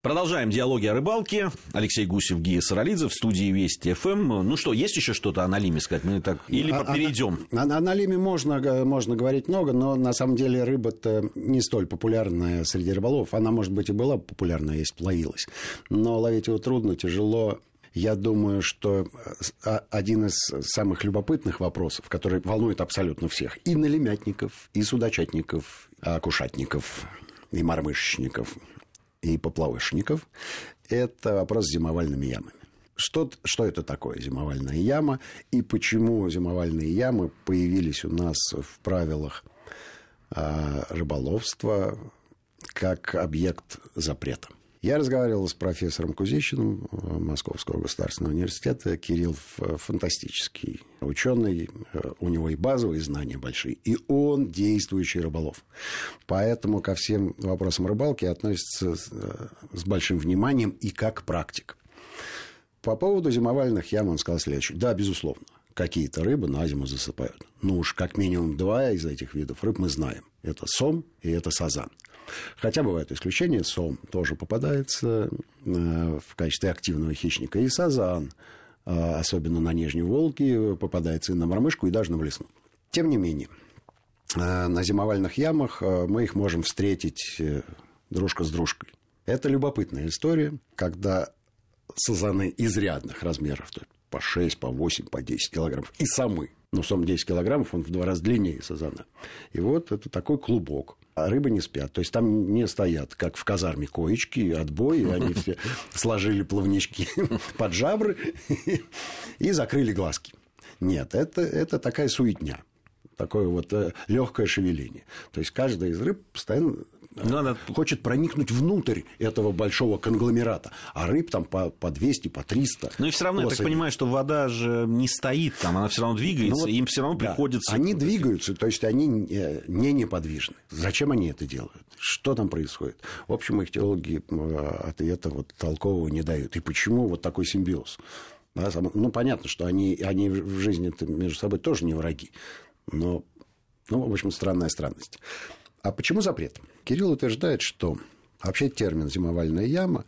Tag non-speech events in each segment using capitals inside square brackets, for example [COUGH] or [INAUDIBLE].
Продолжаем диалоги о рыбалке. Алексей Гусев, Гия Саралидзе в студии Вести ФМ. Ну что, есть еще что-то о Налиме сказать? Мы так... Или а, перейдем? О, о, о Налиме можно, можно говорить много, но на самом деле рыба-то не столь популярная среди рыболов. Она, может быть, и была популярна, если бы ловилась. Но ловить его трудно, тяжело. Я думаю, что а, один из самых любопытных вопросов, который волнует абсолютно всех, и налимятников, и судочатников, и акушатников, и мормышечников, и поплавочников, это вопрос с зимовальными ямами. Что, что это такое зимовальная яма и почему зимовальные ямы появились у нас в правилах э, рыболовства как объект запрета? Я разговаривал с профессором Кузищиным э, Московского государственного университета. Кирилл фантастический ученый, э, у него и базовые знания большие, и он действующий рыболов. Поэтому ко всем вопросам рыбалки относится с э, большим вниманием и как практик. По поводу зимовальных ям он сказал следующее. Да, безусловно, какие-то рыбы на зиму засыпают. Ну уж как минимум два из этих видов рыб мы знаем. Это сом и это сазан. Хотя бывают исключения, сом тоже попадается э, в качестве активного хищника, и сазан, э, особенно на Нижней Волге, попадается и на мормышку, и даже на блесну. Тем не менее, э, на зимовальных ямах мы их можем встретить дружка с дружкой. Это любопытная история, когда сазаны изрядных размеров, по 6, по 8, по 10 килограммов, и самы. Ну, сом 10 килограммов, он в два раза длиннее сазана. И вот это такой клубок а рыбы не спят. То есть там не стоят, как в казарме, коечки, отбой, они все [LAUGHS] сложили плавнички [LAUGHS] под жабры [LAUGHS] и закрыли глазки. Нет, это, это такая суетня такое вот э, легкое шевеление. То есть каждая из рыб постоянно надо... хочет проникнуть внутрь этого большого конгломерата. А рыб там по, по 200, по 300. Но и все равно, особей. я так понимаю, что вода же не стоит там, она все равно двигается, ну, вот, им все равно да, приходится... Они двигаются, то есть они не неподвижны. Зачем они это делают? Что там происходит? В общем, их теологи ответа вот толкового не дают. И почему вот такой симбиоз? ну, понятно, что они, они в жизни между собой тоже не враги. Но, ну, в общем, странная странность. А почему запрет? Кирилл утверждает, что вообще термин «зимовальная яма»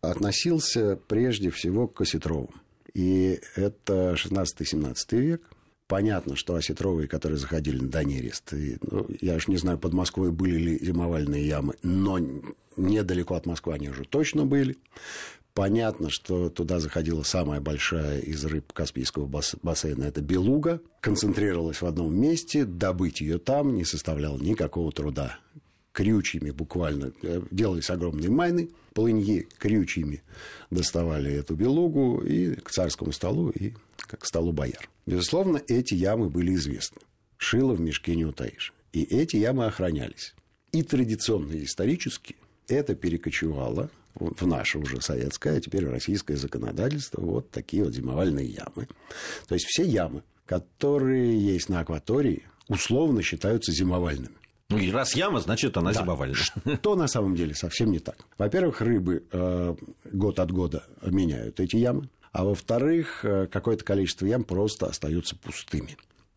относился прежде всего к осетровым. И это 16-17 век. Понятно, что осетровые, которые заходили на Донерест, и, ну, я уж не знаю, под Москвой были ли зимовальные ямы, но недалеко от Москвы они уже точно были. Понятно, что туда заходила самая большая из рыб Каспийского бассейна, это белуга, концентрировалась в одном месте, добыть ее там не составляло никакого труда. Крючьями буквально э, делались огромные майны, полыньи крючьями доставали эту белугу и к царскому столу, и к столу бояр. Безусловно, эти ямы были известны. Шило в мешке не утаишь. И эти ямы охранялись. И традиционно, и исторически это перекочевало в наше уже советское, а теперь российское законодательство, вот такие вот зимовальные ямы. То есть все ямы, которые есть на акватории, условно считаются зимовальными. Ну и раз яма, значит она да. зимовальная. Что на самом деле совсем не так. Во-первых, рыбы э, год от года меняют эти ямы, а во-вторых, э, какое-то количество ям просто остаются пустыми.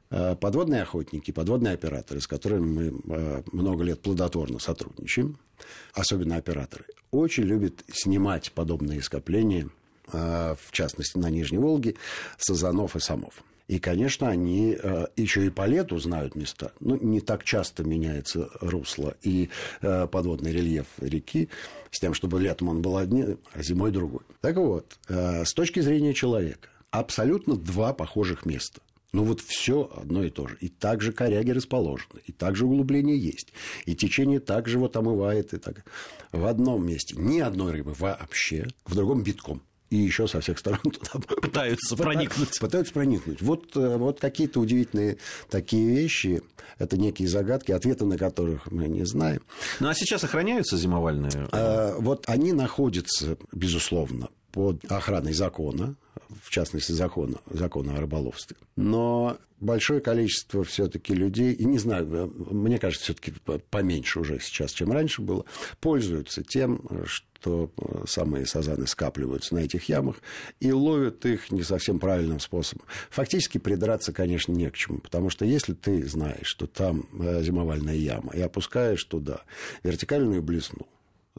Э, подводные охотники, подводные операторы, с которыми мы э, много лет плодотворно сотрудничаем, особенно операторы, очень любят снимать подобные скопления, э, в частности, на Нижней Волге, сазанов и самов. И, конечно, они еще и по лету знают места. Ну, не так часто меняется русло и подводный рельеф реки, с тем, чтобы летом он был один, а зимой другой. Так вот, с точки зрения человека, абсолютно два похожих места. Ну вот все одно и то же. И также коряги расположены, и также углубление есть, и течение также вот омывает. И так. В одном месте ни одной рыбы вообще, в другом битком. И еще со всех сторон туда пытаются проникнуть. Пытаются проникнуть. Вот, э, вот какие-то удивительные такие вещи. Это некие загадки, ответы на которых мы не знаем. Ну а сейчас охраняются зимовальные? А, вот они находятся, безусловно, под охраной закона в частности, закона, закона о рыболовстве. Но большое количество все-таки людей, и не знаю, мне кажется, все-таки поменьше уже сейчас, чем раньше было, пользуются тем, что самые сазаны скапливаются на этих ямах и ловят их не совсем правильным способом. Фактически придраться, конечно, не к чему, потому что если ты знаешь, что там э, зимовальная яма, и опускаешь туда вертикальную блесну,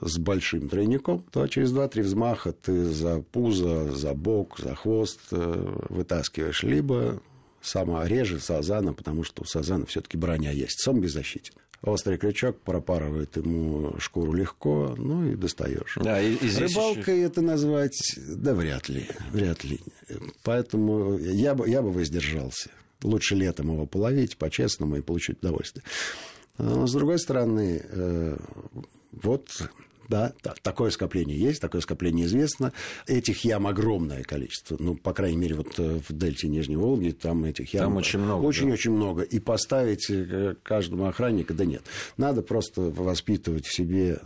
с большим тройником, то через 2-3 взмаха ты за пузо, за бок, за хвост э, вытаскиваешь либо сама реже сазана, потому что у сазана все-таки броня есть. Сом беззащитен. Острый крючок пропарывает ему шкуру легко, ну и достаешь. Да, и, и Рыбалкой еще... это назвать, да вряд ли, вряд ли. Поэтому я бы, я бы воздержался. Лучше летом его половить по-честному и получить удовольствие. Но, с другой стороны, э, вот да, такое скопление есть, такое скопление известно. Этих ям огромное количество. Ну, по крайней мере, вот э, в дельте Нижней Волги там этих ям... Там очень много. Очень-очень да. много. И поставить э, каждому охранника, да нет. Надо просто воспитывать в себе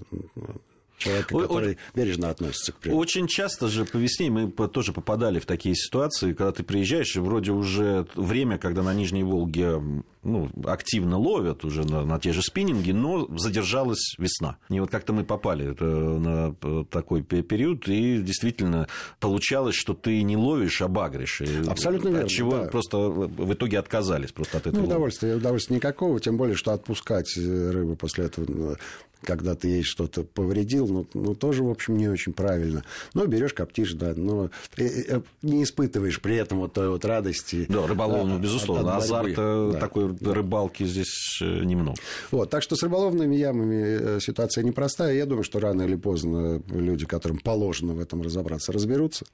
человека, который бережно относится к природе. Очень часто же по весне мы тоже попадали в такие ситуации, когда ты приезжаешь, и вроде уже время, когда на Нижней Волге ну, активно ловят уже на, на те же спиннинги, но задержалась весна. И вот как-то мы попали на такой период, и действительно получалось, что ты не ловишь, а багришь. Абсолютно верно. От чего да. просто в итоге отказались просто от этого. Ну, удовольствия, удовольствия никакого, тем более, что отпускать рыбу после этого ну, когда ты ей что-то повредил, ну, ну, тоже, в общем, не очень правильно. Но берешь, коптишь, да, но э, э, не испытываешь при этом вот той вот радости. Да, рыболовную, да, безусловно. От, от Азарта да. такой. Рыбалки здесь э, немного. Вот, так что с рыболовными ямами ситуация непростая. Я думаю, что рано или поздно люди, которым положено в этом разобраться, разберутся.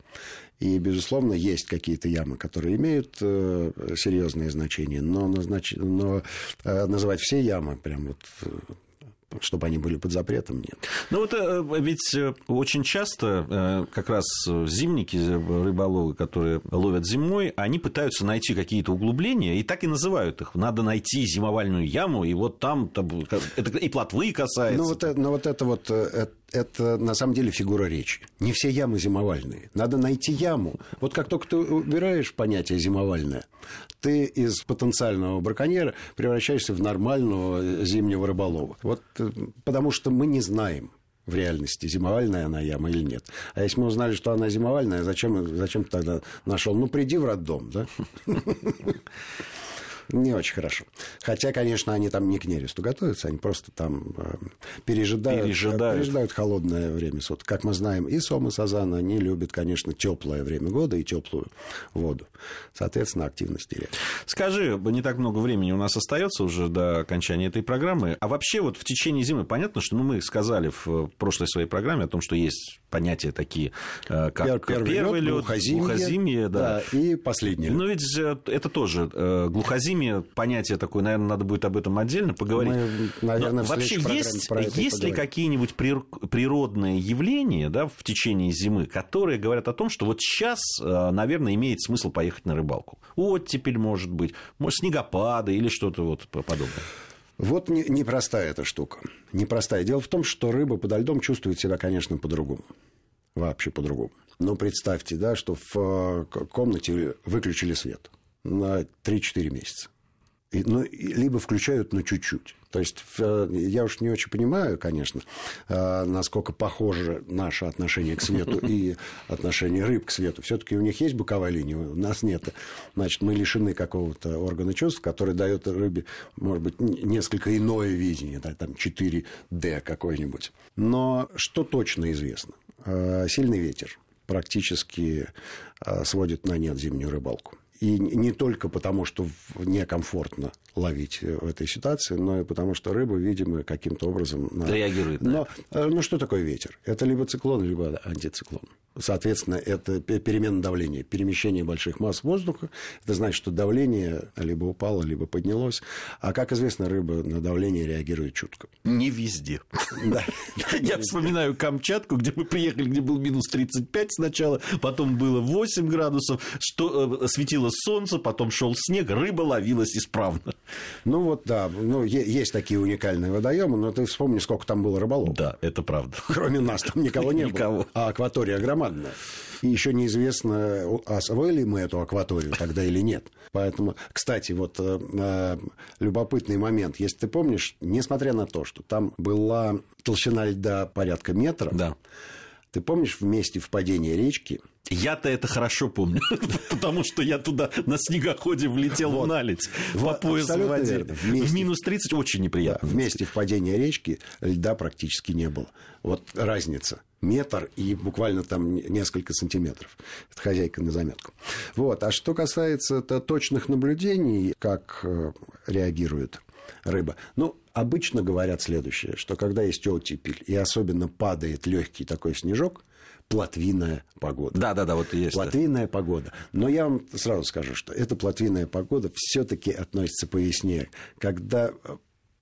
И, безусловно, есть какие-то ямы, которые имеют серьезные значения, но, назнач... но называть все ямы прям вот чтобы они были под запретом, нет. Ну вот э, ведь э, очень часто э, как раз зимники, рыболовы, которые ловят зимой, они пытаются найти какие-то углубления и так и называют их. Надо найти зимовальную яму, и вот там, там это и плотвы касается. Ну вот, ну, вот это вот это на самом деле фигура речи. Не все ямы зимовальные. Надо найти яму. Вот как только ты убираешь понятие зимовальное, ты из потенциального браконьера превращаешься в нормального зимнего рыболова. Вот э, потому что мы не знаем, в реальности, зимовальная она яма или нет. А если мы узнали, что она зимовальная, зачем, зачем ты тогда нашел? Ну, приди в роддом, да? Не очень хорошо. Хотя, конечно, они там не к нересту готовятся, они просто там э, пережидают, пережидают. пережидают холодное время суток. Как мы знаем, и сом, и сазан, они любят, конечно, теплое время года и теплую воду. Соответственно, активность теряет. Скажи, не так много времени у нас остается уже до окончания этой программы. А вообще вот в течение зимы понятно, что ну, мы сказали в прошлой своей программе о том, что есть понятия такие, э, как первый, первый лед, глухозимье, глухозимье да. да, и последний лед. Но ведь э, это тоже глухозимье зиме понятие такое, наверное, надо будет об этом отдельно поговорить. Мы, наверное, Но вообще есть, есть ли какие-нибудь природные явления да, в течение зимы, которые говорят о том, что вот сейчас, э, наверное, имеет смысл поехать на рыбалку? Оттепель, может быть, может, снегопады или что-то вот подобное. Вот непростая не эта штука. Непростая. Дело в том, что рыба подо льдом чувствует себя, конечно, по-другому. Вообще по-другому. Но представьте, да, что в э, комнате выключили свет на 3-4 месяца. Ну, либо включают, но чуть-чуть. То есть я уж не очень понимаю, конечно, а, насколько похоже наше отношение к свету [LAUGHS] и отношение рыб к свету. Все-таки у них есть боковая линия, у нас нет. Значит, мы лишены какого-то органа чувств, который дает рыбе, может быть, несколько иное видение, там 4D какой-нибудь. Но что точно известно? А, сильный ветер практически сводит на нет зимнюю рыбалку. И не только потому, что некомфортно ловить в этой ситуации, но и потому, что рыба, видимо, каким-то образом... Реагирует. Но, да. Э, ну, что такое ветер? Это либо циклон, либо антициклон. Соответственно, это перемена давления, перемещение больших масс воздуха. Это значит, что давление либо упало, либо поднялось. А, как известно, рыба на давление реагирует чутко. Не везде. [LAUGHS] Да. [LAUGHS] Я вспоминаю Камчатку, где мы приехали, где был минус 35 сначала, потом было 8 градусов, что э, светило солнце, потом шел снег, рыба ловилась исправно. Ну вот, да, ну, есть такие уникальные водоемы, но ты вспомни, сколько там было рыболов. Да, это правда. [LAUGHS] Кроме нас там никого не было. А акватория громадная. И еще неизвестно, освоили мы эту акваторию тогда или нет. Поэтому, кстати, вот э, э, любопытный момент. Если ты помнишь, несмотря на то, что там была толщина льда порядка метра, да. Ты помнишь в месте впадения речки я-то это хорошо помню, [LAUGHS] потому что я туда на снегоходе влетел вот. в наледь по пояс в воде. В минус 30 очень неприятно. Да, в месте впадения речки льда практически не было. Вот разница. Метр и буквально там несколько сантиметров. Это хозяйка на заметку. Вот. А что касается точных наблюдений, как э, реагирует рыба. Ну, обычно говорят следующее, что когда есть оттепель, и особенно падает легкий такой снежок, плотвинная погода. Да, да, да, вот есть. Плотвинная да. погода. Но я вам сразу скажу, что эта плотвинная погода все-таки относится по весне, когда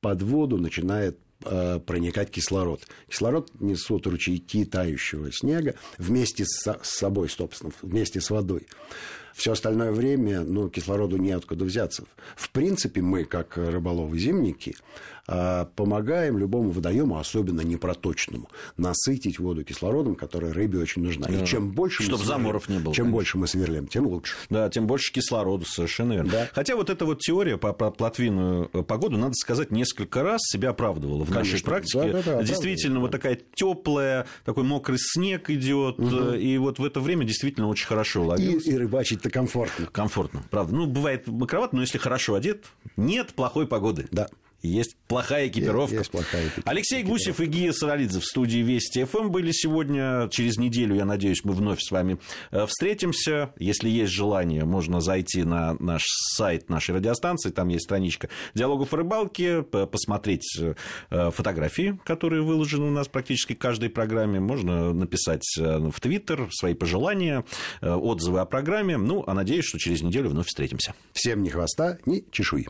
под воду начинает э, проникать кислород. Кислород несут ручейки тающего снега вместе с собой, собственно, вместе с водой. Все остальное время ну, кислороду неоткуда взяться. В принципе, мы, как рыболовы-зимники, а, помогаем любому водоему, особенно непроточному, насытить воду кислородом, который рыбе очень нужна. И чем больше Чтобы сверлим, заморов не было. Чем конечно. больше мы сверлим, тем лучше. Да, тем больше кислорода, совершенно верно. Да. Хотя вот эта вот теория по, по плотвинную погоду, надо сказать, несколько раз себя оправдывала в конечно. нашей практике. Да, да, да, действительно, вот такая теплая, такой мокрый снег идет, угу. и вот в это время действительно очень хорошо ловится. И, и рыбачить это комфортно. Комфортно, правда. Ну, бывает макровато, но если хорошо одет, нет плохой погоды. Да. Есть плохая экипировка. Есть, есть плохая экипировка. Алексей Гусев и Гия Саралидзе в студии Вести ФМ были сегодня. Через неделю, я надеюсь, мы вновь с вами э, встретимся. Если есть желание, можно зайти на наш сайт нашей радиостанции. Там есть страничка диалогов о рыбалке, посмотреть э, фотографии, которые выложены у нас практически в каждой программе. Можно написать э, в Твиттер свои пожелания, отзывы о программе. Ну, а надеюсь, что через неделю вновь встретимся. Всем ни хвоста, ни чешуи.